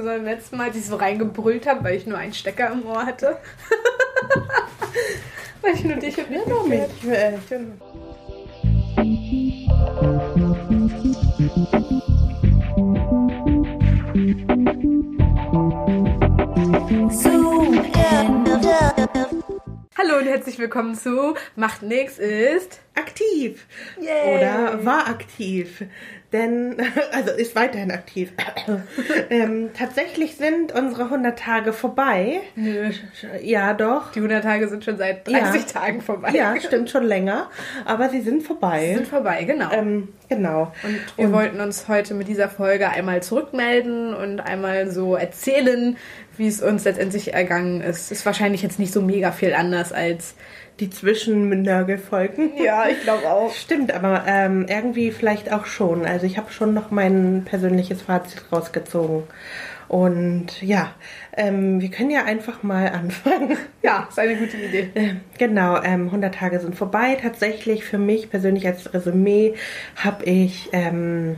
Also beim letzten Mal, als ich so reingebrüllt habe, weil ich nur einen Stecker im Ohr hatte. weil ich nur dich und mich noch mit. Äh, Hallo und herzlich willkommen zu Macht nix ist aktiv. Yay. Oder war aktiv. Denn, also ist weiterhin aktiv. ähm, tatsächlich sind unsere 100 Tage vorbei. Nö. Ja, doch. Die 100 Tage sind schon seit 30 Ja. Tagen vorbei. Ja, stimmt schon länger. Aber sie sind vorbei. Sind vorbei, genau. ähm, genau. Und wir wollten uns heute mit dieser Folge einmal zurückmelden und einmal so erzählen, wie es uns letztendlich ergangen ist. Ist wahrscheinlich jetzt nicht so mega viel anders als. Die Zwischennörgelfolgen. Ja, ich glaube auch. Stimmt, aber ähm, irgendwie vielleicht auch schon. Also ich habe schon noch mein persönliches Fazit rausgezogen. Und ja, ähm, wir können ja einfach mal anfangen. Ja, ist eine gute Idee. Äh, Genau, ähm, 100 Tage sind vorbei. Tatsächlich für mich persönlich als Resümee habe ich ähm,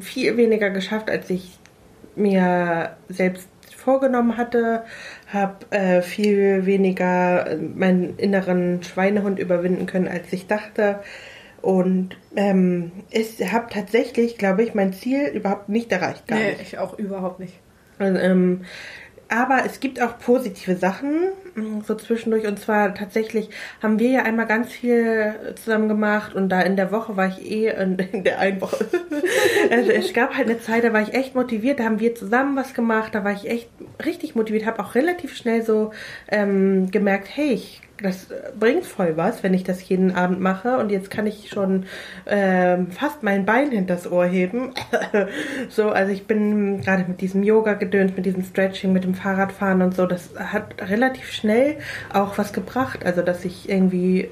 viel weniger geschafft, als ich mir selbst vorgenommen hatte. Habe äh, viel weniger äh, meinen inneren Schweinehund überwinden können, als ich dachte. Und ähm, ich habe tatsächlich, glaube ich, mein Ziel überhaupt nicht erreicht. Gar nee, nicht. ich auch überhaupt nicht. Und, ähm, aber es gibt auch positive Sachen, mh, so zwischendurch. Und zwar tatsächlich haben wir ja einmal ganz viel zusammen gemacht und da in der Woche war ich eh, in, in der einen Woche. also es gab halt eine Zeit, da war ich echt motiviert, da haben wir zusammen was gemacht, da war ich echt richtig motiviert, habe auch relativ schnell so ähm, gemerkt, hey, ich das bringt voll was, wenn ich das jeden Abend mache und jetzt kann ich schon ähm, fast mein Bein hinters Ohr heben. so, also ich bin gerade mit diesem Yoga-Gedöns, mit diesem Stretching, mit dem Fahrradfahren und so, das hat relativ schnell auch was gebracht. Also, dass ich irgendwie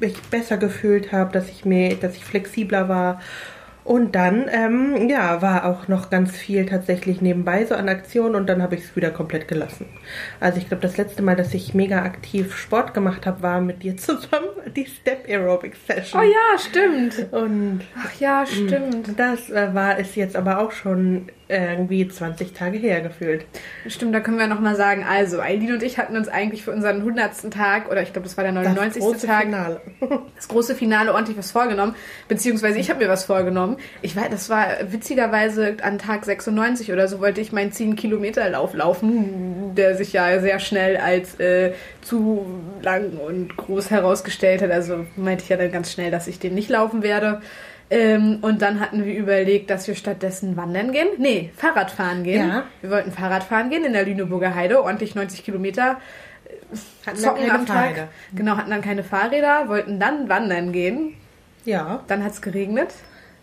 mich besser gefühlt habe, dass ich mir, dass ich flexibler war. Und dann, ähm, ja, war auch noch ganz viel tatsächlich nebenbei so an Aktionen und dann habe ich es wieder komplett gelassen. Also ich glaube, das letzte Mal, dass ich mega aktiv Sport gemacht habe, war mit dir zusammen die Step Aerobic Session. Oh ja, stimmt. Und Ach ja, stimmt. das äh, war ist jetzt aber auch schon irgendwie 20 Tage her gefühlt. Stimmt, da können wir nochmal sagen, also Eileen und ich hatten uns eigentlich für unseren 100. Tag, oder ich glaube, das war der 99. große Tag, Finale. das große Finale ordentlich was vorgenommen, beziehungsweise ich habe mir was vorgenommen. Ich weiß, das war witzigerweise an Tag 96 oder so wollte ich meinen 10 Kilometer Lauf laufen, der sich ja sehr schnell als äh, zu lang und groß herausgestellt hat. Also meinte ich ja dann ganz schnell, dass ich den nicht laufen werde. Ähm, und dann hatten wir überlegt, dass wir stattdessen wandern gehen. Nee, Fahrradfahren gehen. Ja. Wir wollten Fahrradfahren gehen in der Lüneburger Heide, ordentlich 90 Kilometer Hatten wir zocken keine am Tag. Fahrräder. Genau, hatten dann keine Fahrräder, wollten dann wandern gehen. Ja, Dann hat es geregnet.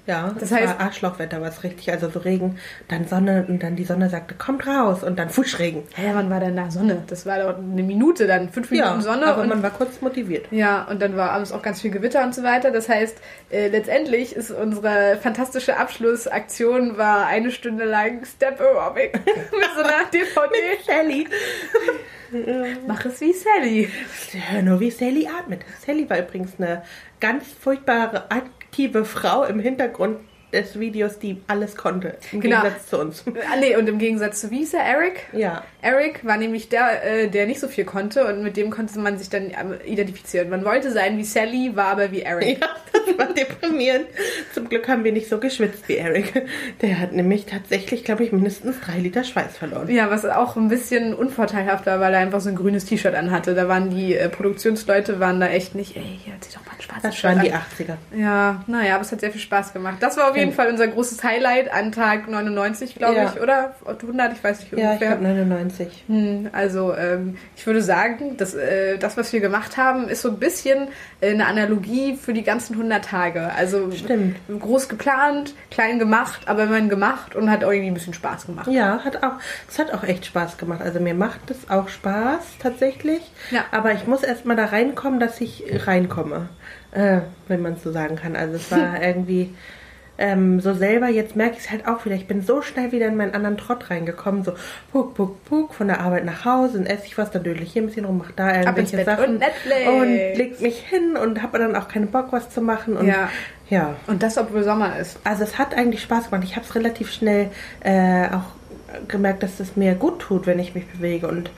Ja. Das Das heißt- war Arschlochwetter, was richtig, also so Regen, dann Sonne und dann die Sonne sagte, kommt raus und dann Fuschregen. Hä, wann war denn da Sonne? Das war doch eine Minute dann, fünf Minuten Sonne. aber und man war kurz motiviert. Ja, und dann war abends auch ganz viel Gewitter und so weiter. Das heißt, äh, letztendlich ist unsere fantastische Abschlussaktion war eine Stunde lang Step Aerobic mit so einer DVD. Sally. Mach es wie Sally. Hör nur, wie Sally atmet. Sally war übrigens eine ganz furchtbare, aktive Frau im Hintergrund des Videos, die alles konnte. Im Genau. Gegensatz zu uns. Ah, nee, und im Gegensatz zu wie ist er, Eric? Ja. Eric war nämlich der, äh, der nicht so viel konnte und mit dem konnte man sich dann ähm, identifizieren. Man wollte sein wie Sally, war aber wie Eric. Ja, das war deprimierend. Zum Glück haben wir nicht so geschwitzt wie Eric. Der hat nämlich tatsächlich, glaube ich, mindestens drei Liter Schweiß verloren. Ja, was auch ein bisschen unvorteilhaft war, weil er einfach so ein grünes T-Shirt anhatte. Da waren die äh, Produktionsleute waren da echt nicht, ey, hier zieh doch mal ein schwarzes Das Shirt waren die an. 80er. Ja, naja, aber es hat sehr viel Spaß gemacht. Das war auf jeden Ja. Fall unser großes Highlight an Tag 99, glaube Ja. ich, oder? 100, ich weiß nicht Ja, ich ungefähr. glaube 99. Hm, also ähm, ich würde sagen, dass, äh, das, was wir gemacht haben, ist so ein bisschen äh, eine Analogie für die ganzen 100 Tage. Also Stimmt. groß geplant, klein gemacht, aber immerhin gemacht und hat irgendwie ein bisschen Spaß gemacht. Ja, hat auch, es hat auch echt Spaß gemacht. Also mir macht es auch Spaß tatsächlich. Ja. Aber ich muss erst mal da reinkommen, dass ich reinkomme. Äh, wenn man es so sagen kann. Also es war irgendwie, ähm, so selber, jetzt merke ich es halt auch wieder. Ich bin so schnell wieder in meinen anderen Trott reingekommen. So, puck, puck, puck, von der Arbeit nach Hause, dann esse ich was, dann dödel ich hier ein bisschen rum, mach da irgendwelche Sachen. Und Netflix. Und leg mich hin und habe dann auch keinen Bock, was zu machen. Und Ja. ja. Und das, obwohl Sommer ist. Also es hat eigentlich Spaß gemacht. Ich habe es relativ schnell äh, auch gemerkt, dass es mir gut tut, wenn ich mich bewege. Und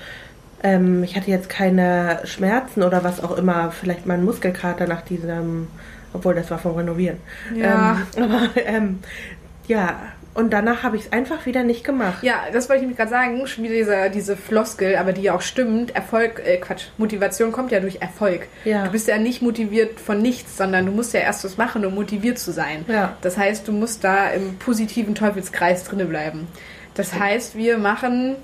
ähm, ich hatte jetzt keine Schmerzen oder was auch immer. Vielleicht mal einen Muskelkater nach diesem, obwohl das war vom Renovieren. Ja. Ähm, aber ähm, ja, und danach habe ich es einfach wieder nicht gemacht. Ja, das wollte ich nämlich gerade sagen. Schon wieder diese, diese Floskel, aber die ja auch stimmt. Erfolg, äh, Quatsch, Motivation kommt ja durch Erfolg. Ja. Du bist ja nicht motiviert von nichts, sondern du musst ja erst was machen, um motiviert zu sein. Ja. Das heißt, du musst da im positiven Teufelskreis drinne bleiben. Das heißt, wir machen,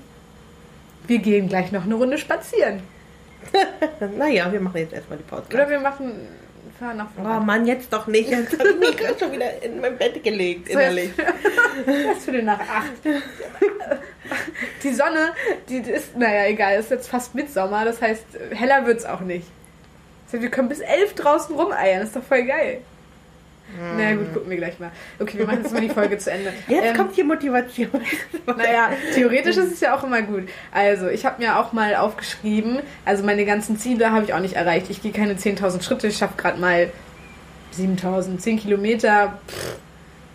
wir gehen gleich noch eine Runde spazieren. Naja, wir machen jetzt erstmal die Podcast. Oder wir machen, fahren nach Oh vorne. Mann, jetzt doch nicht. Jetzt habe ich mich gerade schon wieder in mein Bett gelegt, innerlich. Was für nach acht. Die Sonne, die ist, naja, egal, ist jetzt fast Mitsommer, das heißt, heller wird's auch nicht. Heißt, wir können bis elf draußen rumeiern, das ist doch voll geil. Na gut, gucken wir gleich mal. Okay, wir machen jetzt mal die Folge zu Ende. Jetzt Ähm, kommt die Motivation. naja, theoretisch ist es ja auch immer gut. Also, ich habe mir auch mal aufgeschrieben, also meine ganzen Ziele habe ich auch nicht erreicht. Ich gehe keine 10.000 Schritte, ich schaffe gerade mal 7.000, 10 Kilometer. Pff,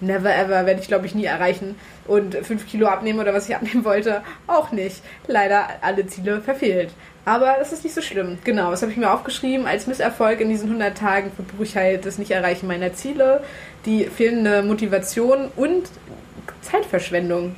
never ever, werde ich glaube ich nie erreichen. Und 5 Kilo abnehmen oder was ich abnehmen wollte, auch nicht. Leider alle Ziele verfehlt. Aber das ist nicht so schlimm. Genau, das habe ich mir aufgeschrieben. Als Misserfolg in diesen 100 Tagen verbuche ich halt das Nicht-Erreichen meiner Ziele, die fehlende Motivation und Zeitverschwendung.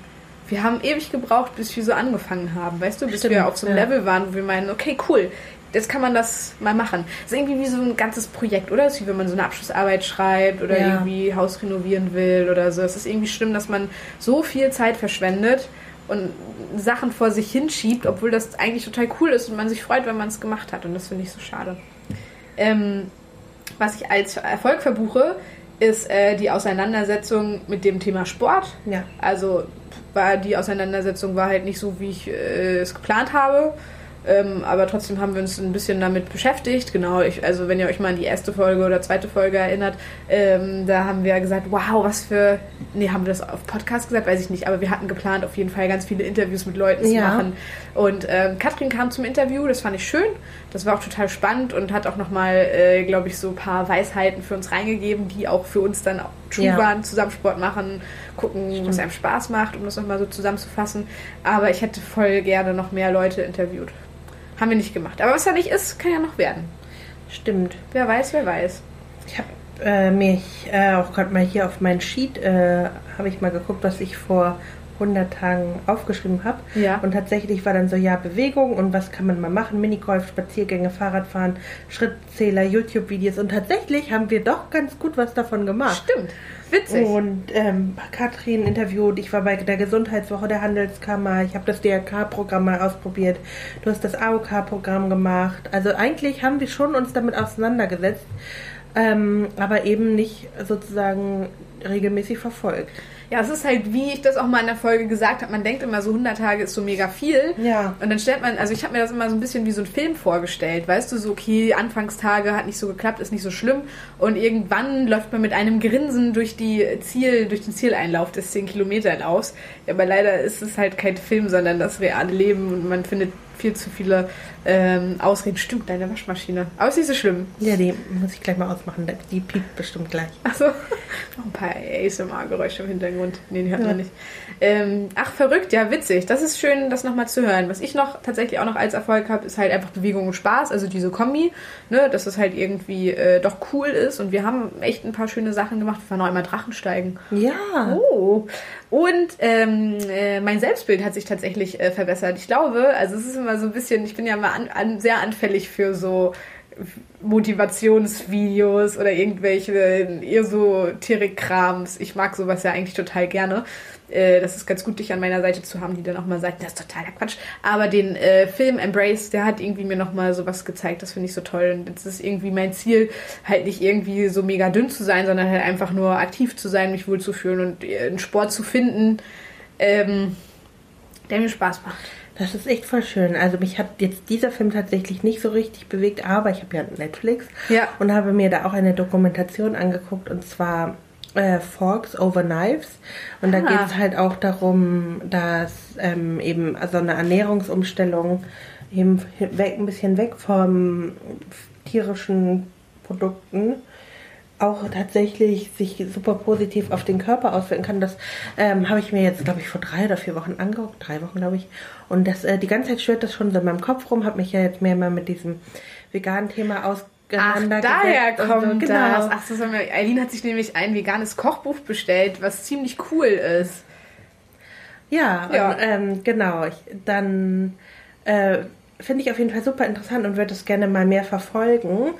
Wir haben ewig gebraucht, bis wir so angefangen haben, weißt du, bis Stimmt, wir auf so einem ja. Level waren, wo wir meinen, okay, cool, jetzt kann man das mal machen. Das ist irgendwie wie so ein ganzes Projekt, oder? Das ist wie wenn man so eine Abschlussarbeit schreibt oder Ja. irgendwie Haus renovieren will oder so. Es ist irgendwie schlimm, dass man so viel Zeit verschwendet und Sachen vor sich hinschiebt, obwohl das eigentlich total cool ist und man sich freut, wenn man es gemacht hat. Und das finde ich so schade. Ähm, was ich als Erfolg verbuche, ist äh, die Auseinandersetzung mit dem Thema Sport. Ja. Also war die Auseinandersetzung war halt nicht so, wie ich äh, es geplant habe. Ähm, aber trotzdem haben wir uns ein bisschen damit beschäftigt. Genau, ich, also wenn ihr euch mal an die erste Folge oder zweite Folge erinnert, ähm, da haben wir gesagt, wow, was für. Nee, haben wir das auf Podcast gesagt? Weiß ich nicht. Aber wir hatten geplant, auf jeden Fall ganz viele Interviews mit Leuten zu Ja. machen. Und ähm, Katrin kam zum Interview, das fand ich schön. Das war auch total spannend und hat auch nochmal, äh, glaube ich, so ein paar Weisheiten für uns reingegeben, die auch für uns dann auch true Ja. waren. Zusammen Sport machen, gucken, was einem Spaß macht, um das nochmal so zusammenzufassen. Aber ich hätte voll gerne noch mehr Leute interviewt. Haben wir nicht gemacht. Aber was da nicht ist, kann ja noch werden. Stimmt. Wer weiß, wer weiß. Ich habe äh, mich äh, auch gerade mal hier auf mein Sheet äh, habe ich mal geguckt, was ich vor 100 Tagen aufgeschrieben habe. Ja. Und tatsächlich war dann so, ja, Bewegung und was kann man mal machen? Minigolf, Spaziergänge, Fahrradfahren, Schrittzähler, YouTube-Videos. Und tatsächlich haben wir doch ganz gut was davon gemacht. Stimmt. Witzig. Und ähm, Katrin interviewt, ich war bei der Gesundheitswoche der Handelskammer, ich habe das DRK-Programm mal ausprobiert, du hast das AOK-Programm gemacht. Also eigentlich haben wir schon uns damit auseinandergesetzt, ähm, aber eben nicht sozusagen regelmäßig verfolgt. Ja, es ist halt, wie ich das auch mal in der Folge gesagt habe, man denkt immer so 100 Tage ist so mega viel. Ja. Und dann stellt man, also ich habe mir das immer so ein bisschen wie so ein Film vorgestellt, weißt du, so okay, Anfangstage hat nicht so geklappt, ist nicht so schlimm und irgendwann läuft man mit einem Grinsen durch die Ziel, durch den Zieleinlauf des 10 Kilometer Laufs. Ja, aber leider ist es halt kein Film, sondern das reale Leben und man findet viel zu viele ähm, Ausreden. Stimmt, deine Waschmaschine. Aber ist nicht so schlimm. Ja, die muss ich gleich mal ausmachen, die piept bestimmt gleich. Achso, noch ein paar ASMR-Geräusche im Hintergrund. Nee, die hört Ja. man nicht. Ähm, ach, verrückt, ja, witzig. Das ist schön, das nochmal zu hören. Was ich noch tatsächlich auch noch als Erfolg habe, ist halt einfach Bewegung und Spaß, also diese Kombi, ne, dass es halt irgendwie äh, doch cool ist. Und wir haben echt ein paar schöne Sachen gemacht. Wir waren auch einmal Drachensteigen. Ja. Oh. Und ähm, äh, mein Selbstbild hat sich tatsächlich äh, verbessert. Ich glaube, also es ist immer so ein bisschen, ich bin ja mal an, an, sehr anfällig für so Motivationsvideos oder irgendwelche Esoterik-Krams. Ich mag sowas ja eigentlich total gerne. Äh, das ist ganz gut, dich an meiner Seite zu haben, die dann auch mal sagt, das ist totaler Quatsch. Aber den äh, Film Embrace, der hat irgendwie mir nochmal sowas gezeigt. Das finde ich so toll. Und jetzt ist irgendwie mein Ziel, halt nicht irgendwie so mega dünn zu sein, sondern halt einfach nur aktiv zu sein, mich wohlzufühlen und äh, einen Sport zu finden, ähm, der mir Spaß macht. Das ist echt voll schön. Also mich hat jetzt dieser Film tatsächlich nicht so richtig bewegt, aber ich habe ja Netflix Ja. und habe mir da auch eine Dokumentation angeguckt und zwar äh, Forks Over Knives. Und da Ah. geht es halt auch darum, dass ähm, eben also eine Ernährungsumstellung eben weg, ein bisschen weg vom tierischen Produkten auch tatsächlich sich super positiv auf den Körper auswirken kann. Das ähm, habe ich mir jetzt, glaube ich, vor drei oder vier Wochen angeguckt, drei Wochen, glaube ich. Und das äh, die ganze Zeit schwirrt das schon so in meinem Kopf rum, habe mich ja jetzt mehr mal mit diesem veganen Thema Ach, auseinandergesetzt. daher und kommt so, das. Ach, das haben wir, Eileen hat sich nämlich ein veganes Kochbuch bestellt, was ziemlich cool ist. Ja, Ja. Und, ähm, genau. Ich, dann äh, finde ich auf jeden Fall super interessant und würde es gerne mal mehr verfolgen.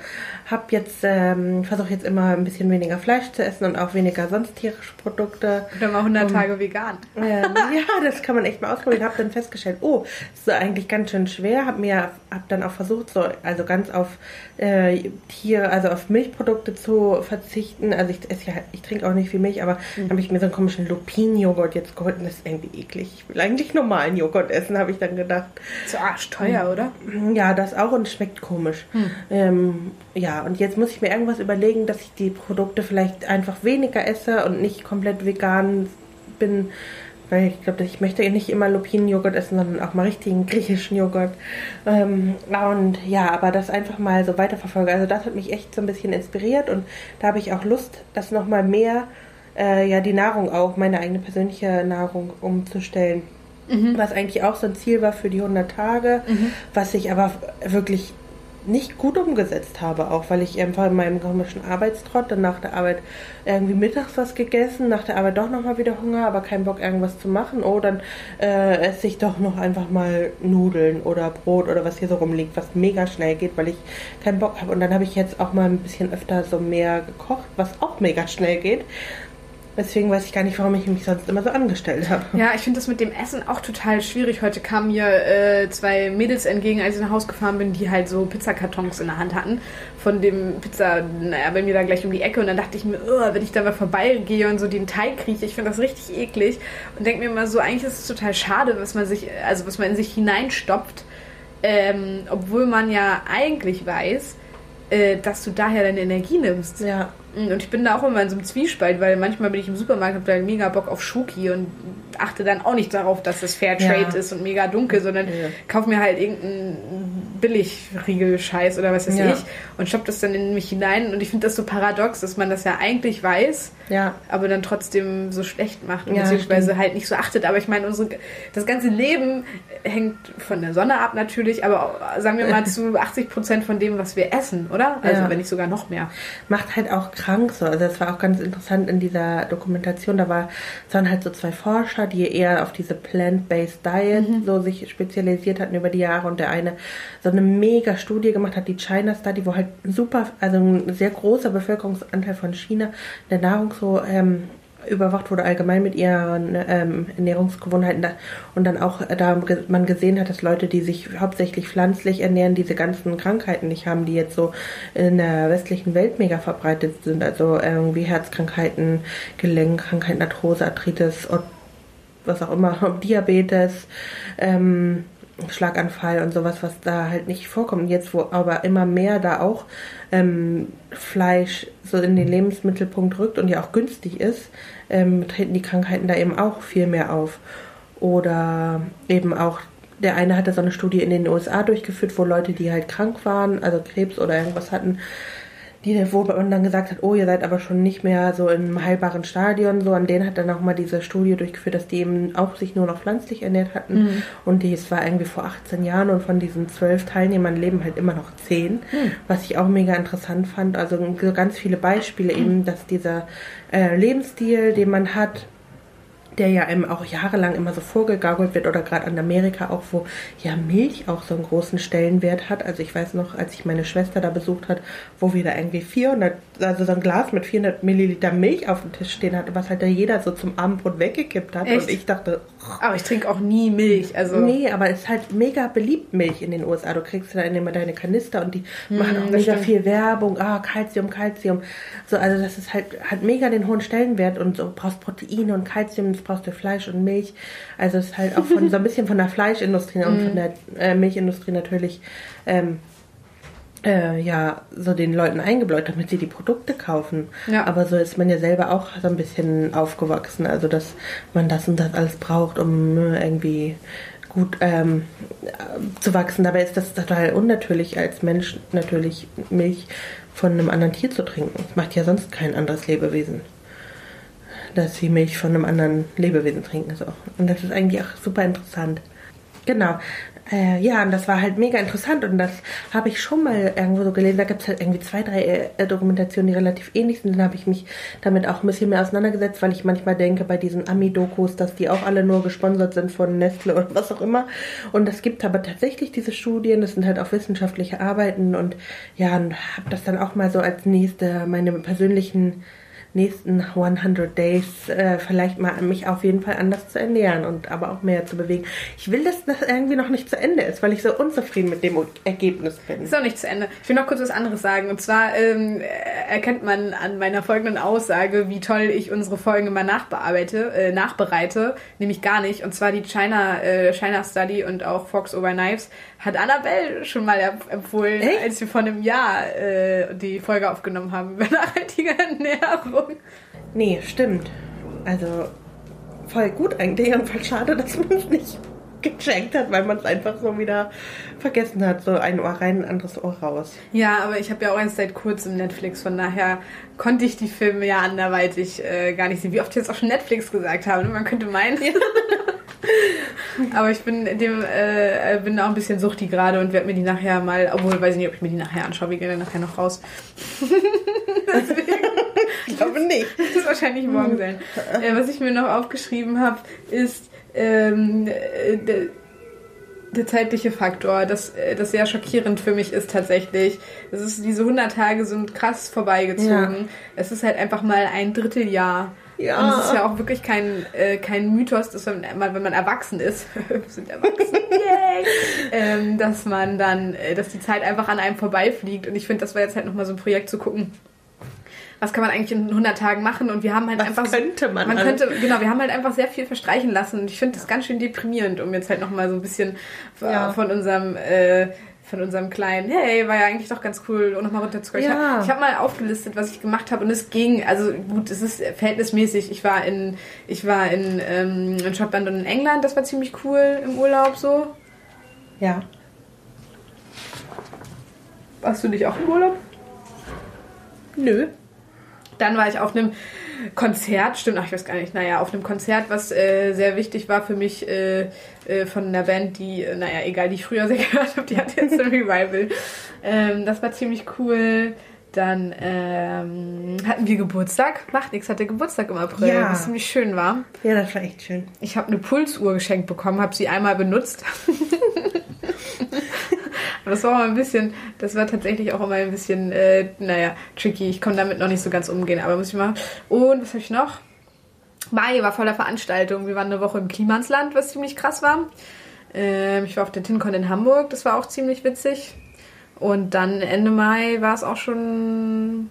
Hab jetzt, ähm, versuche jetzt immer ein bisschen weniger Fleisch zu essen und auch weniger sonst tierische Produkte. Und dann mal 100 Tage vegan. Ähm, ja, das kann man echt mal ausprobieren. Hab dann festgestellt, oh, das ist eigentlich ganz schön schwer. Hab mir, hab dann auch versucht, so also ganz auf äh, Tier, also auf Milchprodukte zu verzichten. Also ich esse ja, ich trinke auch nicht viel Milch, aber Mhm. habe ich mir so einen komischen Lupin-Joghurt jetzt geholt und das ist irgendwie eklig. Ich will eigentlich normalen Joghurt essen, habe ich dann gedacht. So arschteuer, oder? Ja, das auch und es schmeckt komisch. Hm. Ähm, ja, und jetzt muss ich mir irgendwas überlegen, dass ich die Produkte vielleicht einfach weniger esse und nicht komplett vegan bin. Weil ich glaube, ich möchte nicht immer Lupinenjoghurt essen, sondern auch mal richtigen griechischen Joghurt. Ähm, und ja, aber das einfach mal so weiterverfolge. Also das hat mich echt so ein bisschen inspiriert und da habe ich auch Lust, das nochmal mehr, äh, ja, die Nahrung auch, meine eigene persönliche Nahrung umzustellen. Was eigentlich auch so ein Ziel war für die 100 Tage, was ich aber wirklich nicht gut umgesetzt habe, auch weil ich einfach in meinem komischen Arbeitstrott dann nach der Arbeit irgendwie mittags was gegessen, nach der Arbeit doch nochmal wieder Hunger, aber keinen Bock irgendwas zu machen. Oh, dann äh, esse ich doch noch einfach mal Nudeln oder Brot oder was hier so rumliegt, was mega schnell geht, weil ich keinen Bock habe. Und dann habe ich jetzt auch mal ein bisschen öfter so mehr gekocht, was auch mega schnell geht. Deswegen weiß ich gar nicht, warum ich mich sonst immer so angestellt habe. Ja, ich finde das mit dem Essen auch total schwierig. Heute kamen mir äh, zwei Mädels entgegen, als ich nach Hause gefahren bin, die halt so Pizzakartons in der Hand hatten. Von dem Pizza, naja, bei mir da gleich um die Ecke. Und dann dachte ich mir, oh, wenn ich da mal vorbeigehe und so den Teig rieche, ich finde das richtig eklig. Und denke mir immer so, eigentlich ist es total schade, was man sich, also was man in sich hineinstopft. Ähm, obwohl man ja eigentlich weiß, äh, dass du daher deine Energie nimmst. Ja. Und ich bin da auch immer in so einem Zwiespalt, weil manchmal bin ich im Supermarkt und habe da mega Bock auf Schoki und achte dann auch nicht darauf, dass es Fairtrade Ja. ist und mega dunkel, sondern Ja. kauf mir halt irgendeinen Billigriegel-Scheiß oder was weiß Ja. ich und stopp das dann in mich hinein. Und ich finde das so paradox, dass man das ja eigentlich weiß, Ja. aber dann trotzdem so schlecht macht, Ja, beziehungsweise stimmt. halt nicht so achtet. Aber ich meine, unsere, das ganze Leben hängt von der Sonne ab natürlich, aber auch, sagen wir mal zu 80 Prozent von dem, was wir essen, oder? Also wenn nicht sogar noch mehr. macht halt auch krank so. Also das war auch ganz interessant in dieser Dokumentation. Da war, es waren halt so zwei Forscher, die eher auf diese Plant-Based Diet so sich spezialisiert hatten über die Jahre und der eine so eine mega Studie gemacht hat, die China Study, wo halt super, also ein sehr großer Bevölkerungsanteil von China der Nahrung so ähm, überwacht wurde allgemein mit ihren ähm, Ernährungsgewohnheiten da, und dann auch äh, da man gesehen hat, dass Leute, die sich hauptsächlich pflanzlich ernähren, diese ganzen Krankheiten nicht haben, die jetzt so in der westlichen Welt mega verbreitet sind, also irgendwie Herzkrankheiten, Gelenkkrankheiten, Arthrose, Arthritis was auch immer, Diabetes, ähm, Schlaganfall und sowas, was da halt nicht vorkommt. Jetzt, wo aber immer mehr da auch ähm, Fleisch so in den Lebensmittelpunkt rückt und ja auch günstig ist, ähm, treten die Krankheiten da eben auch viel mehr auf. Oder eben auch, der eine hatte so eine Studie in den USA durchgeführt, wo Leute, die halt krank waren, also Krebs oder irgendwas hatten, die, wo man dann gesagt hat, oh, ihr seid aber schon nicht mehr so im heilbaren Stadion, so an denen hat dann auch mal diese Studie durchgeführt, dass die eben auch sich nur noch pflanzlich ernährt hatten. Und die, es war irgendwie vor 18 Jahren und von diesen zwölf Teilnehmern leben halt immer noch zehn, was ich auch mega interessant fand. Also so ganz viele Beispiele eben, dass dieser äh, Lebensstil, den man hat, der ja einem auch jahrelang immer so vorgegaukelt wird oder gerade an Amerika auch, wo ja Milch auch so einen großen Stellenwert hat. Also ich weiß noch, als ich meine Schwester da besucht hat, wo wir da irgendwie 400, also so ein Glas mit 400 Milliliter Milch auf dem Tisch stehen hatte, was halt da jeder so zum Abendbrot weggekippt hat. Echt? Und ich dachte, Aber ich trinke auch nie Milch. Also nee, aber es ist halt mega beliebt Milch in den USA. Du kriegst dann immer deine Kanister und die machen auch mega stimmt. viel Werbung. Ah, Calcium, Calcium. So, also das ist halt, hat mega den hohen Stellenwert und so brauchst Proteine und Calcium, brauchst du Fleisch und Milch. Also es ist halt auch von so ein bisschen von der Fleischindustrie und von der äh, Milchindustrie natürlich ähm, äh, ja so den Leuten eingebläut, damit sie die Produkte kaufen. Ja. Aber so ist man ja selber auch so ein bisschen aufgewachsen, also dass man das und das alles braucht, um äh, irgendwie gut ähm, äh, zu wachsen. Dabei ist das total unnatürlich als Mensch natürlich Milch von einem anderen Tier zu trinken. Das macht ja sonst kein anderes Lebewesen. Dass sie Milch von einem anderen Lebewesen trinken. So. Und das ist eigentlich auch super interessant. Genau. Äh, ja, und das war halt mega interessant und das habe ich schon mal irgendwo so gelesen. Da gibt es halt irgendwie zwei, drei äh, Dokumentationen, die relativ ähnlich sind. Dann habe ich mich damit auch ein bisschen mehr auseinandergesetzt, weil ich manchmal denke bei diesen Ami-Dokus, dass die auch alle nur gesponsert sind von Nestle oder was auch immer. Und es gibt aber tatsächlich diese Studien, das sind halt auch wissenschaftliche Arbeiten und ja, und habe das dann auch mal so als nächste meine persönlichen nächsten 100 Days äh, vielleicht mal mich auf jeden Fall anders zu ernähren und aber auch mehr zu bewegen. Ich will, dass das irgendwie noch nicht zu Ende ist, weil ich so unzufrieden mit dem Ergebnis bin. Ist auch nicht zu Ende. Ich will noch kurz was anderes sagen. Und zwar ähm, erkennt man an meiner folgenden Aussage, wie toll ich unsere Folgen immer nachbearbeite, äh, nachbereite. Nämlich gar nicht. Und zwar die China, äh, China Study und auch Fox Over Knives hat Annabelle schon mal empfohlen, Echt? als wir vor einem Jahr äh, die Folge aufgenommen haben über nachhaltige Ernährung. Nee, stimmt. Also voll gut eigentlich und voll schade, dass man es nicht gecheckt hat, weil man es einfach so wieder vergessen hat. So ein Ohr rein, ein anderes Ohr raus. Ja, aber ich habe ja auch erst seit kurzem Netflix, von daher konnte ich die Filme ja anderweitig äh, gar nicht sehen. Wie oft ich jetzt auch schon Netflix gesagt habe, ne? man könnte meinen. aber ich bin dem äh, bin auch ein bisschen suchtig gerade und werde mir die nachher mal, obwohl weiß ich nicht, ob ich mir die nachher anschaue, wir gehen dann nachher noch raus. Ich glaube nicht. Das wird wahrscheinlich morgen sein. Äh, was ich mir noch aufgeschrieben habe, ist ähm, äh, der, der zeitliche Faktor, das, äh, das sehr schockierend für mich ist tatsächlich. Das ist, diese 100 Tage sind krass vorbeigezogen. Ja. Es ist halt einfach mal ein Dritteljahr. Ja. Und es ist ja auch wirklich kein, äh, kein Mythos, dass man, wenn man erwachsen ist, wir sind erwachsen, yay, ähm, dass man dann, äh, dass die Zeit einfach an einem vorbeifliegt. Und ich finde, das war jetzt halt nochmal so ein Projekt zu gucken, was kann man eigentlich in 100 Tagen machen und wir haben halt Was einfach könnte man man könnte genau wir haben halt einfach sehr viel verstreichen lassen und ich finde das ganz schön deprimierend um jetzt halt noch mal so ein bisschen äh, Ja. von unserem äh, von unserem kleinen hey war ja eigentlich doch ganz cool und nochmal runterzukommen. Ich Ja. habe ich hab mal aufgelistet was ich gemacht habe und es ging also gut es ist verhältnismäßig ich war in ich war in, ähm, in Schottland und in England das war ziemlich cool im Urlaub so Ja. warst du nicht auch im Urlaub Nö. Dann war ich auf einem Konzert, stimmt, ach, ich weiß gar nicht, naja, auf einem Konzert, was äh, sehr wichtig war für mich äh, äh, von einer Band, die, äh, naja, egal, die ich früher sehr gehört habe, die hat jetzt ein Revival. Ähm, das war ziemlich cool. Dann ähm, hatten wir Geburtstag. Macht nichts, hatte Geburtstag im April, Ja. was ziemlich schön war. Ja, das war echt schön. Ich habe eine Pulsuhr geschenkt bekommen, habe sie einmal benutzt. Das war mal ein bisschen, das war tatsächlich auch immer ein bisschen, äh, naja, tricky. Ich konnte damit noch nicht so ganz umgehen, aber muss ich machen. Und was habe ich noch? Mai war voller Veranstaltungen. Wir waren eine Woche im Klimansland, was ziemlich krass war. Ähm, ich war auf der TinCon in Hamburg, das war auch ziemlich witzig. Und dann Ende Mai war es auch schon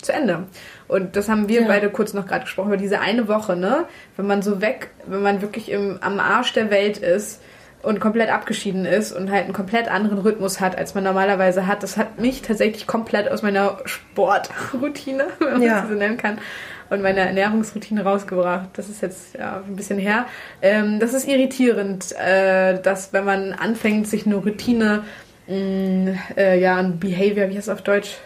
zu Ende. Und das haben wir Ja. beide kurz noch gerade gesprochen über diese eine Woche, ne? Wenn man so weg, wenn man wirklich im, am Arsch der Welt ist und komplett abgeschieden ist und halt einen komplett anderen Rhythmus hat, als man normalerweise hat, das hat mich tatsächlich komplett aus meiner Sportroutine, wenn man Ja. das so nennen kann, und meiner Ernährungsroutine rausgebracht. Das ist jetzt ja ein bisschen her. Ähm, das ist irritierend, äh, dass wenn man anfängt, sich eine Routine, mh, äh, ja, ein Behavior, wie heißt es auf Deutsch?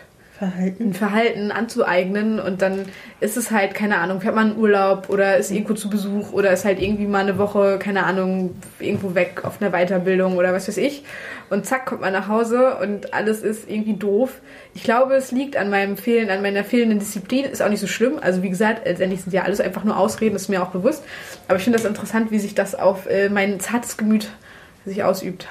Verhalten. ein Verhalten anzueignen und dann ist es halt, keine Ahnung, fährt man in Urlaub oder ist irgendwo zu Besuch oder ist halt irgendwie mal eine Woche, keine Ahnung, irgendwo weg auf einer Weiterbildung oder was weiß ich. Und zack, kommt man nach Hause und alles ist irgendwie doof. Ich glaube, es liegt an meinem Fehlen, an meiner fehlenden Disziplin. Ist auch nicht so schlimm. Also wie gesagt, letztendlich sind ja alles einfach nur Ausreden, ist mir auch bewusst. Aber ich finde das interessant, wie sich das auf äh, mein zartes Gemüt sich ausübt.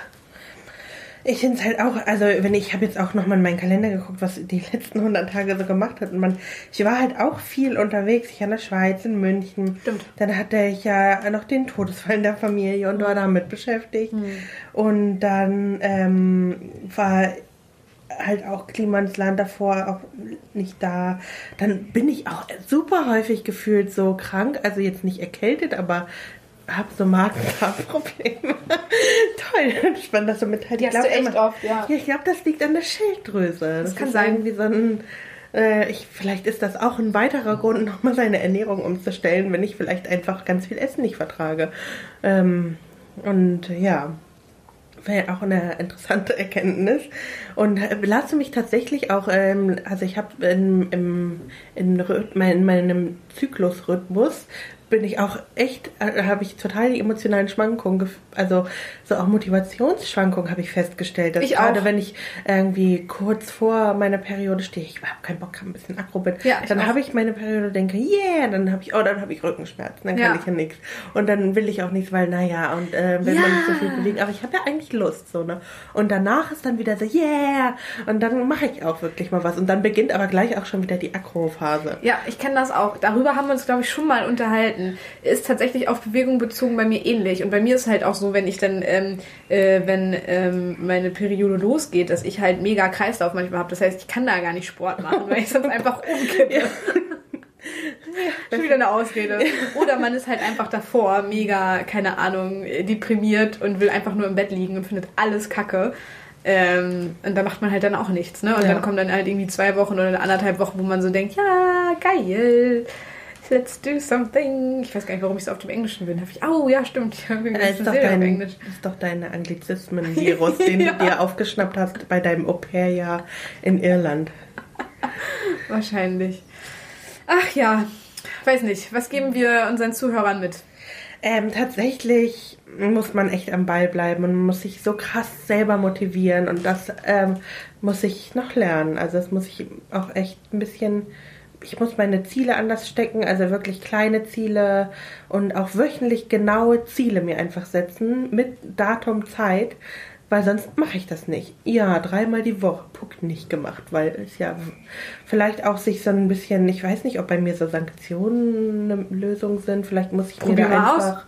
Ich finde es halt auch, also wenn ich habe jetzt auch nochmal in meinen Kalender geguckt, was die letzten 100 Tage so gemacht hat. Und man, ich war halt auch viel unterwegs. Ich war in der Schweiz, in München. Stimmt. Dann hatte ich ja noch den Todesfall in der Familie und war damit beschäftigt. Und dann ähm, war halt auch Klimansland davor auch nicht da. Dann bin ich auch super häufig gefühlt so krank, also jetzt nicht erkältet, aber habe so Magen-Darm-Probleme. Toll, spannend, dass du mitteilst. Die hast du echt oft, ja. Ja, ich glaube, das liegt an der Schilddrüse. Das kann ist sein. Irgendwie so ein, äh, ich, vielleicht ist das auch ein weiterer Grund, nochmal seine Ernährung umzustellen, wenn ich vielleicht einfach ganz viel Essen nicht vertrage. Ähm, und ja, wäre auch eine interessante Erkenntnis. Und äh, lasse mich tatsächlich auch, ähm, also ich habe in, in, in meinem Zyklusrhythmus bin ich auch echt, äh, habe ich total die emotionalen Schwankungen, also so auch Motivationsschwankungen habe ich festgestellt. Dass Ich gerade auch. wenn ich irgendwie kurz vor meiner Periode stehe, ich habe keinen Bock, habe ein bisschen Akro bin, Ja, dann habe ich meine Periode, denke, yeah, dann habe ich, oh, dann habe ich Rückenschmerzen, dann kann Ja. ich ja nichts. Und dann will ich auch nichts, weil, naja, und äh, wenn man nicht so Ja. viel bewegt, aber ich habe ja eigentlich Lust, so, ne? Und danach ist dann wieder so, yeah, und dann mache ich auch wirklich mal was. Und dann beginnt aber gleich auch schon wieder die Akro-Phase. Ja, ich kenne das auch. Darüber haben wir uns, glaube ich, schon mal unterhalten. Ist tatsächlich auf Bewegung bezogen bei mir ähnlich. Und bei mir ist halt auch so, wenn ich dann, ähm, äh, wenn ähm, meine Periode losgeht, dass ich halt mega Kreislauf manchmal habe. Das heißt, ich kann da gar nicht Sport machen, weil ich sonst einfach umkippe. Schon wieder eine Ausrede. Oder man ist halt einfach davor mega, keine Ahnung, deprimiert und will einfach nur im Bett liegen und findet alles kacke. Ähm, und da macht man halt dann auch nichts, ne? Und Ja. dann kommen dann halt irgendwie zwei Wochen oder anderthalb Wochen, wo man so denkt, ja, geil, let's do something. Ich weiß gar nicht, warum ich so auf dem Englischen bin. Hab ich, oh ja, stimmt, ich habe Das ist, doch auf dein, Englisch. das ist doch dein Anglizismen-Virus, den Ja. du dir aufgeschnappt hast bei deinem Au-pair-Jahr in Irland. Wahrscheinlich. Ach ja, weiß nicht. Was geben wir unseren Zuhörern mit? Ähm, tatsächlich muss man echt am Ball bleiben und muss sich so krass selber motivieren und das ähm, muss ich noch lernen. Also das muss ich auch echt ein bisschen, ich muss meine Ziele anders stecken, also wirklich kleine Ziele und auch wöchentlich genaue Ziele mir einfach setzen mit Datum, Zeit, weil sonst mache ich das nicht. Ja, dreimal die Woche, Puck nicht gemacht, weil es ja vielleicht auch sich so ein bisschen, ich weiß nicht, ob bei mir so Sanktionen eine Lösung sind, vielleicht muss ich Probier mir da aus. einfach,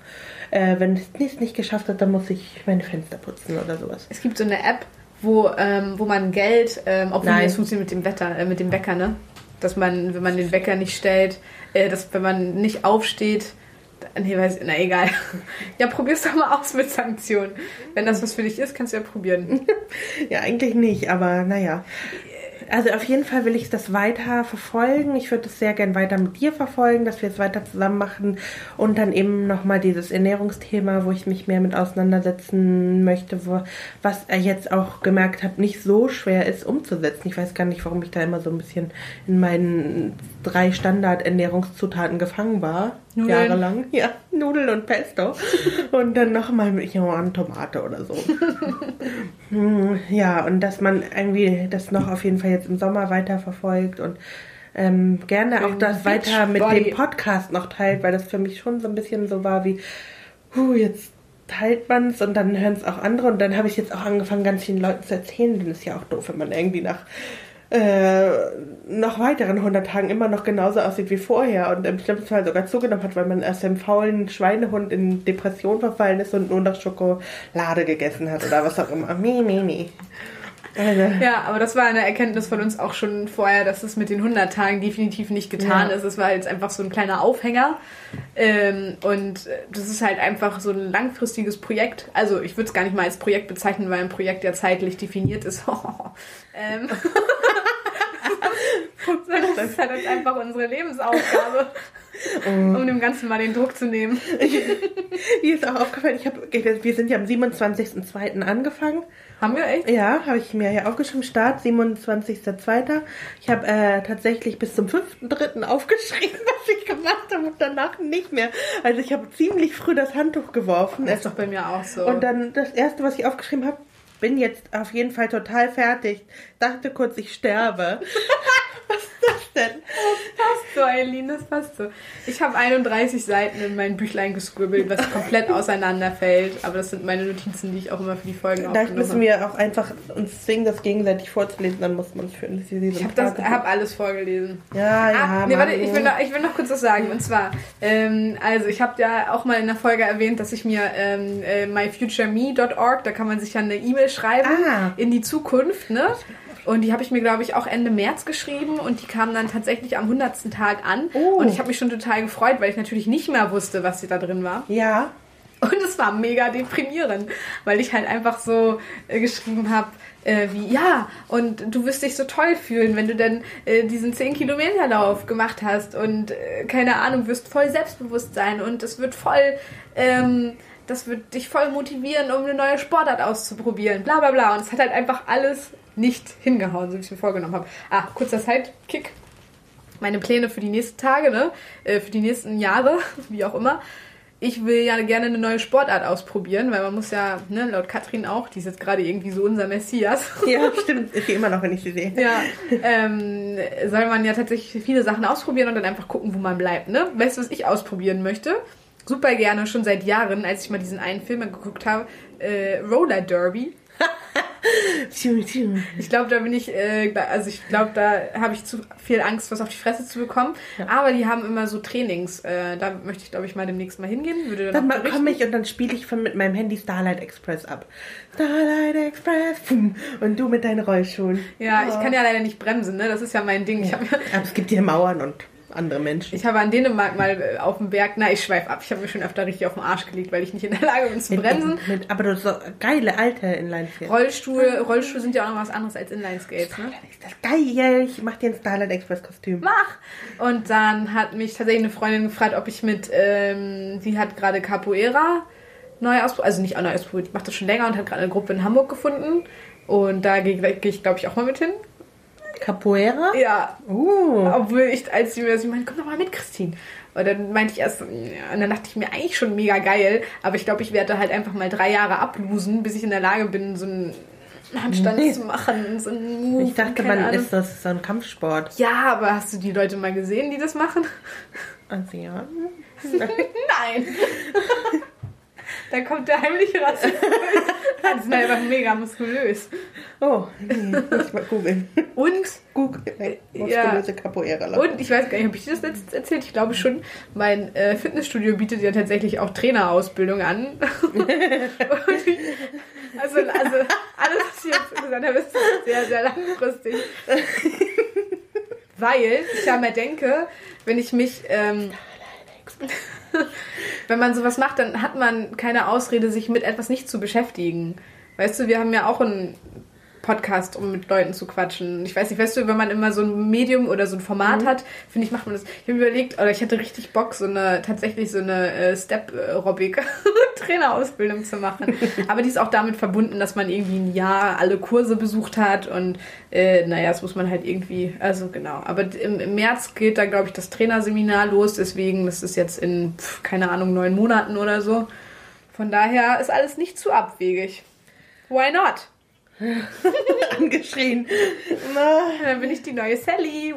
äh, wenn es es nicht geschafft hat, dann muss ich meine Fenster putzen oder sowas. Es gibt so eine App, wo, ähm, wo man Geld, ähm, obwohl Nein. das funktioniert mit dem Wetter, äh, mit dem Wecker, ne? Dass man, wenn man den Wecker nicht stellt, äh, dass wenn man nicht aufsteht, nee, weiß, na egal. Ja, probier's doch mal aus mit Sanktionen. Wenn das was für dich ist, kannst du ja probieren. Ja, eigentlich nicht, aber naja. Also auf jeden Fall will ich das weiter verfolgen. Ich würde es sehr gern weiter mit dir verfolgen, dass wir es weiter zusammen machen und dann eben nochmal dieses Ernährungsthema, wo ich mich mehr mit auseinandersetzen möchte, wo, was er jetzt auch gemerkt hat, nicht so schwer ist umzusetzen. Ich weiß gar nicht, warum ich da immer so ein bisschen in meinen drei Standard-Ernährungszutaten gefangen war. Nudeln. Jahrelang. Ja, Nudeln und Pesto. und dann nochmal mit eine Tomate oder so. Hm, Ja, und dass man irgendwie das noch auf jeden Fall jetzt im Sommer weiter verfolgt und ähm, gerne auch das weiter mit dem Podcast noch teilt, weil das für mich schon so ein bisschen so war wie, huh, jetzt teilt man es und dann hören es auch andere und dann habe ich jetzt auch angefangen, ganz vielen Leuten zu erzählen, denn es ist ja auch doof, wenn man irgendwie nach äh, noch weiteren 100 Tagen immer noch genauso aussieht wie vorher und im schlimmsten Fall sogar zugenommen hat, weil man erst dem faulen Schweinehund in Depression verfallen ist und nur noch Schokolade gegessen hat oder was auch immer. Mi, mi, mi. Ja, aber das war eine Erkenntnis von uns auch schon vorher, dass es mit den 100 Tagen definitiv nicht getan Ja. ist. Es war jetzt einfach so ein kleiner Aufhänger. Ähm, und äh, das ist halt einfach so ein langfristiges Projekt. Also ich würde es gar nicht mal als Projekt bezeichnen, weil ein Projekt ja zeitlich definiert ist. ähm. Sondern das ist halt einfach unsere Lebensaufgabe, um dem Ganzen mal den Druck zu nehmen. Mir ist auch aufgefallen, ich hab, wir sind ja am 27.02. angefangen. Haben wir echt? Ja, habe ich mir hier aufgeschrieben. Start 27.02. Ich habe äh, tatsächlich bis zum 5.03. aufgeschrieben, was ich gemacht habe und danach nicht mehr. Also ich habe ziemlich früh das Handtuch geworfen. Das ist doch bei mir auch so. Und dann das erste, was ich aufgeschrieben habe, bin jetzt auf jeden Fall total fertig. Dachte kurz, ich sterbe. ist das denn? passt so, Eileen, das passt so. Ich habe 31 Seiten in mein Büchlein gescribbelt, was komplett auseinanderfällt. Aber das sind meine Notizen, die ich auch immer für die Folgen Vielleicht aufgenommen müssen habe. wir auch einfach uns zwingen, das gegenseitig vorzulesen, dann muss man es für uns Ich habe hab alles vorgelesen. Ja, ja. Ah, nee, warte, ich will, noch, ich will noch kurz was sagen. Und zwar, ähm, also ich habe ja auch mal in der Folge erwähnt, dass ich mir ähm, äh, myfutureme.org, da kann man sich ja eine E-Mail schreiben Ah. in die Zukunft, ne? Und die habe ich mir, glaube ich, auch Ende März geschrieben und die kam dann tatsächlich am 100. Tag an. Oh. Und ich habe mich schon total gefreut, weil ich natürlich nicht mehr wusste, was da drin war. Ja, Und es war mega deprimierend, weil ich halt einfach so äh, geschrieben habe, äh, wie, ja, und du wirst dich so toll fühlen, wenn du dann äh, diesen 10-Kilometer-Lauf gemacht hast und äh, keine Ahnung, wirst voll selbstbewusst sein und es wird voll, ähm, das wird dich voll motivieren, um eine neue Sportart auszuprobieren, bla bla bla. Und es hat halt einfach alles nicht hingehauen, so wie ich es mir vorgenommen habe. Ah, kurzer Sidekick. Meine Pläne für die nächsten Tage, ne? Äh, für die nächsten Jahre, wie auch immer ich will ja gerne eine neue Sportart ausprobieren, weil man muss ja, ne, laut Katrin auch, die ist jetzt gerade irgendwie so unser Messias. Ja, stimmt. Ich gehe immer noch, wenn ich sie sehe. Ja, ähm, soll man ja tatsächlich viele Sachen ausprobieren und dann einfach gucken, wo man bleibt, ne? Weißt du, was ich ausprobieren möchte? Super gerne, schon seit Jahren, als ich mal diesen einen Film geguckt habe, äh, Roller Derby. ich glaube, da bin ich, äh, also ich glaube, da habe ich zu viel Angst, was auf die Fresse zu bekommen. Ja. Aber die haben immer so Trainings. Äh, da möchte ich, glaube ich, mal demnächst mal hingehen. Würde dann dann komme ich und dann spiele ich von, mit meinem Handy Starlight Express ab. Starlight Express. Und du mit deinen Rollschuhen. Ja, oh. ich kann ja leider nicht bremsen, ne? Das ist ja mein Ding. Ja. Aber es gibt hier Mauern und andere Menschen. Ich habe an Dänemark mal äh, auf dem Berg, na, ich schweife ab, ich habe mir schon öfter richtig auf den Arsch gelegt, weil ich nicht in der Lage bin zu bremsen. Mit, mit, aber du so geile alte Inline-Skates. Rollstuhl, Rollstuhl sind ja auch noch was anderes als Inline-Skates, ne? Das ist geil, ich mach dir ein Starlight Express-Kostüm. Mach! Und dann hat mich tatsächlich eine Freundin gefragt, ob ich mit, ähm, sie hat gerade Capoeira neu ausprobiert, also nicht auch neu ausprobiert, ich mache das schon länger und hat gerade eine Gruppe in Hamburg gefunden. Und da gehe geh ich, glaube ich, auch mal mit hin. Capoeira? Ja. Uh. Obwohl ich, als sie mir das meinte, komm doch mal mit, Christine. Und dann meinte ich erst, ja, und dann dachte ich mir eigentlich schon mega geil, aber ich glaube, ich werde halt einfach mal drei Jahre ablosen, bis ich in der Lage bin, so einen Handstand nee. zu machen. So einen Move, ich dachte, man Ahnung. ist das so ein Kampfsport. Ja, aber hast du die Leute mal gesehen, die das machen? Asiaten? Nein. da kommt der heimliche Rassismus. die sind einfach mega muskulös. Oh, nee, muss ich mal googeln. Und? Google, muskulöse ja. Capoeira. Und ich weiß gar nicht, habe ich dir das letztens erzählt? Ich glaube schon, mein äh, Fitnessstudio bietet ja tatsächlich auch Trainerausbildung an. ich, also, also alles, was ich jetzt gesagt habe, ist sehr, sehr langfristig. Weil ich ja mal denke, wenn ich mich... Ähm, wenn man sowas macht, dann hat man keine Ausrede, sich mit etwas nicht zu beschäftigen. Weißt du, wir haben ja auch ein Podcast, um mit Leuten zu quatschen. Ich weiß nicht, weißt du, wenn man immer so ein Medium oder so ein Format mhm. hat, finde ich, macht man das. Ich habe überlegt, oder ich hatte richtig Bock, so eine, tatsächlich so eine äh, Step-Aerobic-Trainerausbildung zu machen. Aber die ist auch damit verbunden, dass man irgendwie ein Jahr alle Kurse besucht hat und äh, naja, das muss man halt irgendwie, also genau. Aber im, im März geht da, glaube ich, das Trainerseminar los, deswegen, das ist jetzt in, pf, keine Ahnung, neun Monaten oder so. Von daher ist alles nicht zu abwegig. Why not? Angeschrien. Dann bin ich die neue Sally.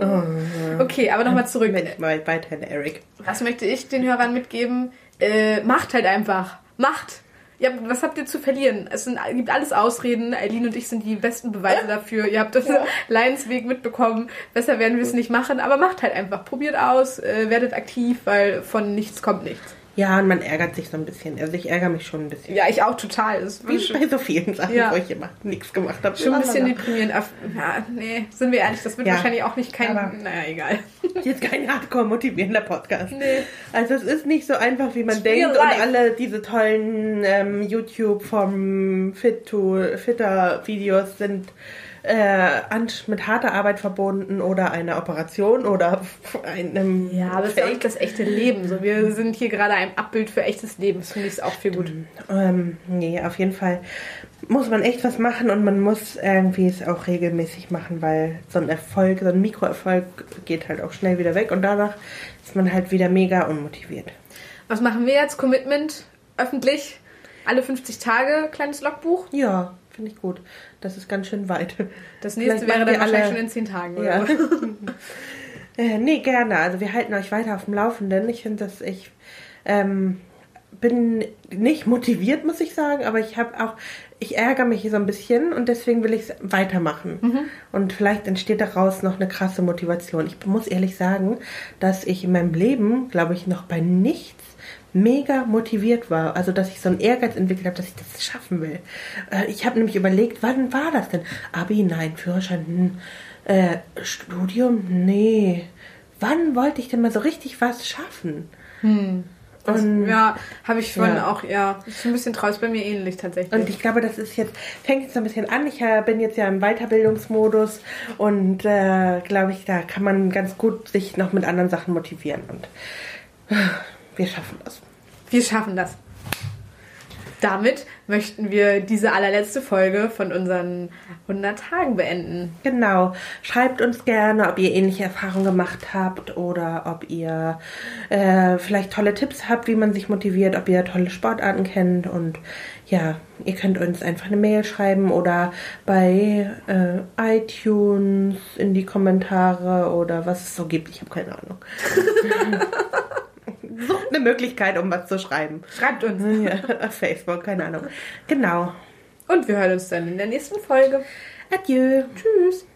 Oh, okay, aber nochmal zurück. Mal weiterhin, Eric. Was möchte ich den Hörern mitgeben? Äh, macht halt einfach. Macht. Ja, was habt ihr zu verlieren? Es sind, gibt alles Ausreden. Eileen und ich sind die besten Beweise dafür. Ihr habt das ja. Leidensweg mitbekommen. Besser werden wir es nicht machen, aber macht halt einfach. Probiert aus, äh, werdet aktiv, weil von nichts kommt nichts. Ja, und man ärgert sich so ein bisschen. Also ich ärgere mich schon ein bisschen. Ja, ich auch total. Das Wie bei so vielen Sachen, ja. wo ich immer nichts gemacht habe. Schon ein bisschen deprimierend. Ja, nee, sind wir ehrlich, das wird ja. wahrscheinlich auch nicht kein... Aber naja, egal. Jetzt kein hardcore-motivierender Podcast. Nee. Also es ist nicht so einfach, wie man Spiel denkt. Live. Und alle diese tollen ähm, YouTube vom Fit to Fitter Videos sind äh, mit harter Arbeit verbunden oder einer Operation oder einem. Ja, aber es ist ja auch das echte Leben. So, wir sind hier gerade ein Abbild für echtes Leben. Das finde ich auch viel gut. Ähm, nee, auf jeden Fall muss man echt was machen und man muss irgendwie es auch regelmäßig machen, weil so ein Erfolg, so ein Mikroerfolg geht halt auch schnell wieder weg und danach ist man halt wieder mega unmotiviert. Was machen wir jetzt? Commitment öffentlich? Alle 50 Tage kleines Logbuch? Ja, finde ich gut. Das ist ganz schön weit. Das nächste wäre dann wahrscheinlich alle... schon in 10 Tagen, oder? Ja. äh, nee, gerne. Also wir halten euch weiter auf dem Laufenden. Ich finde, dass ich ähm, bin nicht motiviert, muss ich sagen, aber ich habe auch, ich ärgere mich so ein bisschen und deswegen will ich es weitermachen. Mhm. Und vielleicht entsteht daraus noch eine krasse Motivation. Ich muss ehrlich sagen, dass ich in meinem Leben, glaube ich, noch bei nichts mega motiviert war. Also, dass ich so einen Ehrgeiz entwickelt habe, dass ich das schaffen will. Äh, ich habe nämlich überlegt, wann war das denn? Abi, nein, Führerschein, hm. äh, Studium, nee. Wann wollte ich denn mal so richtig was schaffen? Hm. Das, Und- ja, habe ich von Ja. auch, ja, ist ein bisschen traurig, bei mir ähnlich tatsächlich. Und ich glaube, das ist jetzt, fängt jetzt so ein bisschen an. Ich äh, bin jetzt ja im Weiterbildungsmodus und äh, glaube ich, da kann man ganz gut sich noch mit anderen Sachen motivieren. Und wir schaffen das. Wir schaffen das. Damit möchten wir diese allerletzte Folge von unseren 100 Tagen beenden. Genau. Schreibt uns gerne, ob ihr ähnliche Erfahrungen gemacht habt oder ob ihr äh, vielleicht tolle Tipps habt, wie man sich motiviert, ob ihr tolle Sportarten kennt. Und ja, ihr könnt uns einfach eine Mail schreiben oder bei äh, iTunes in die Kommentare oder was es so gibt. Ich habe keine Ahnung. Sucht eine Möglichkeit, um was zu schreiben. Schreibt uns. Ja, auf Facebook, keine Ahnung. Genau. Und wir hören uns dann in der nächsten Folge. Adieu. Tschüss.